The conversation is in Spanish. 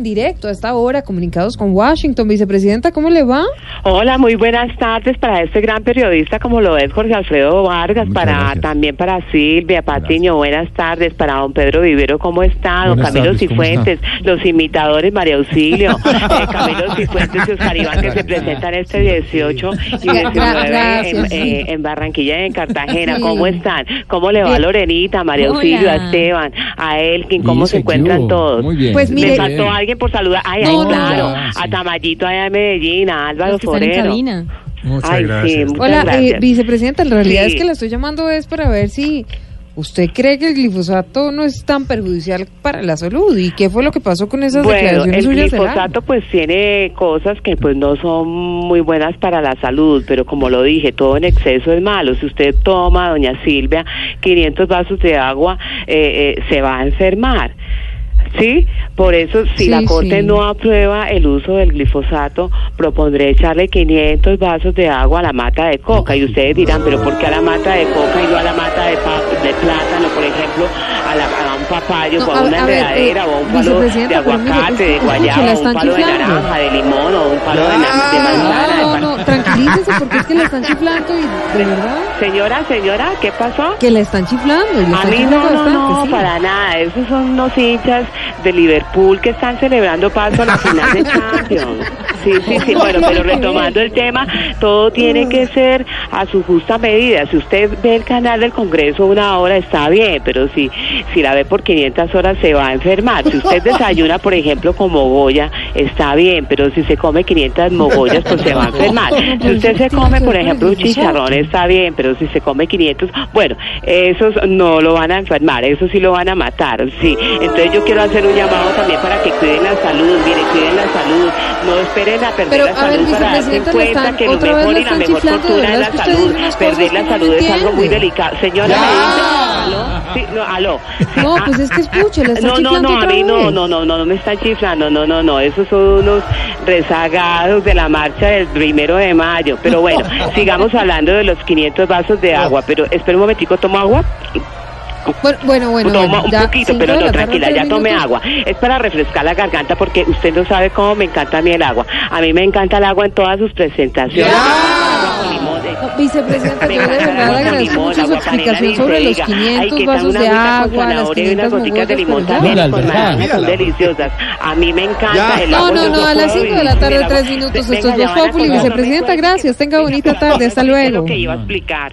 En directo a esta hora, comunicados con Washington. Vicepresidenta, ¿cómo le va? Hola, muy buenas tardes para este gran periodista como lo es Jorge Alfredo Vargas, para también para Silvia Patiño, buenas tardes, para don Pedro Vivero, ¿cómo está? Don Buenas Camilo tardes, ¿cómo Cifuentes, los imitadores María Auxilio, eh, Camilo Cifuentes y Oscar Iván que se presentan este 18 y 19 en, Gracias, eh, en Barranquilla y en Cartagena, Sí. ¿cómo están? ¿Cómo le va a. Lorenita, María Hola. Auxilio, a Esteban, a Elkin, cómo se encuentran todos? Muy bien. Pues Le mire- faltó alguien por saludar, ay, ay, No, no, claro, ya, sí. a Tamayito allá de Medellín, a Álvaro Los que están en Forero. cabina. Muchas Ay, sí, gracias. muchas Hola, eh, gracias. vicepresidenta, en realidad Sí. es que la estoy llamando es para ver si usted cree que el glifosato no es tan perjudicial para la salud y qué fue lo que pasó con esas Bueno, declaraciones el suyas del año? glifosato pues tiene cosas que pues no son muy buenas para la salud, pero como lo dije, todo en exceso es malo. Si usted toma, doña Silvia, 500 vasos de agua, eh, eh, se va a enfermar. ¿Sí? Por eso, si Sí, la Corte sí. no aprueba el uso del glifosato, propondré echarle 500 vasos de agua a la mata de coca. Y ustedes dirán, ¿pero por qué a la mata de coca y no a la mata de, pa- de plátano, por ejemplo, a, la- a un papayo, No, o a una enredadera, eh, o a un palo de mire, aguacate, de guayaba, o un palo de naranja, de limón, o un palo de, de manzana? de No, no, tranquilícese porque es que la están chiflando y de verdad Señora, señora, ¿qué pasó? que la están chiflando. y la A están mí no, no, bastante, no, sí. para nada. Esos son unos hinchas de Liverpool que están celebrando paso a la final de Champions. Sí, sí, sí. Bueno, pero retomando el tema, todo tiene que ser a su justa medida. Si usted ve el canal del Congreso una hora está bien, pero si, si la ve por 500 horas se va a enfermar. Si usted desayuna, por ejemplo, con mogolla, está bien, pero si se come 500 mogollas, pues se va a enfermar. Si usted se come, por ejemplo, un chicharrón, está bien, pero si se come 500, bueno, esos no lo van a enfermar, esos sí lo van a matar, sí. Entonces yo quiero hacer un llamado también para que cuiden la salud, mire, cuiden la salud, no esperen a perder Pero, la a ver, salud para darse cuenta están- que lo mejor y la mejor de es la salud. Perder la no salud es algo muy delicado. Señora, me dice, ¿aló? Sí, no, aló. Sí, No, ah, pues es que están no, no, no, a mí no, no, no, no, no me están chiflando, no, no, no, esos son unos rezagados de la marcha del primero de mayo. Pero bueno, sigamos hablando de los 500 vasos de agua, pero espera un momentico, ¿tomo agua? Bueno, bueno, bueno, Toma bueno, un ya poquito, pero no, tranquila, ya tomé minutos. agua. Es para refrescar la garganta porque usted no sabe cómo me encanta a mí el agua. A mí me encanta el agua en todas sus presentaciones. No, Vicepresidenta, yo de verdad agradezco mucho su explicación sobre los diga. 500 Ay, que tal vasos de agua, las zanahoria y 500 unas goticas de limón también son deliciosas. A mí me encanta el No, agua. no, yo no, a las 5 de la tarde, sin el tres agua. minutos. Venga, Esto es Voz Populi. no Vicepresidenta, gracias. Tenga bonita tarde. Hasta luego. lo que iba a explicar.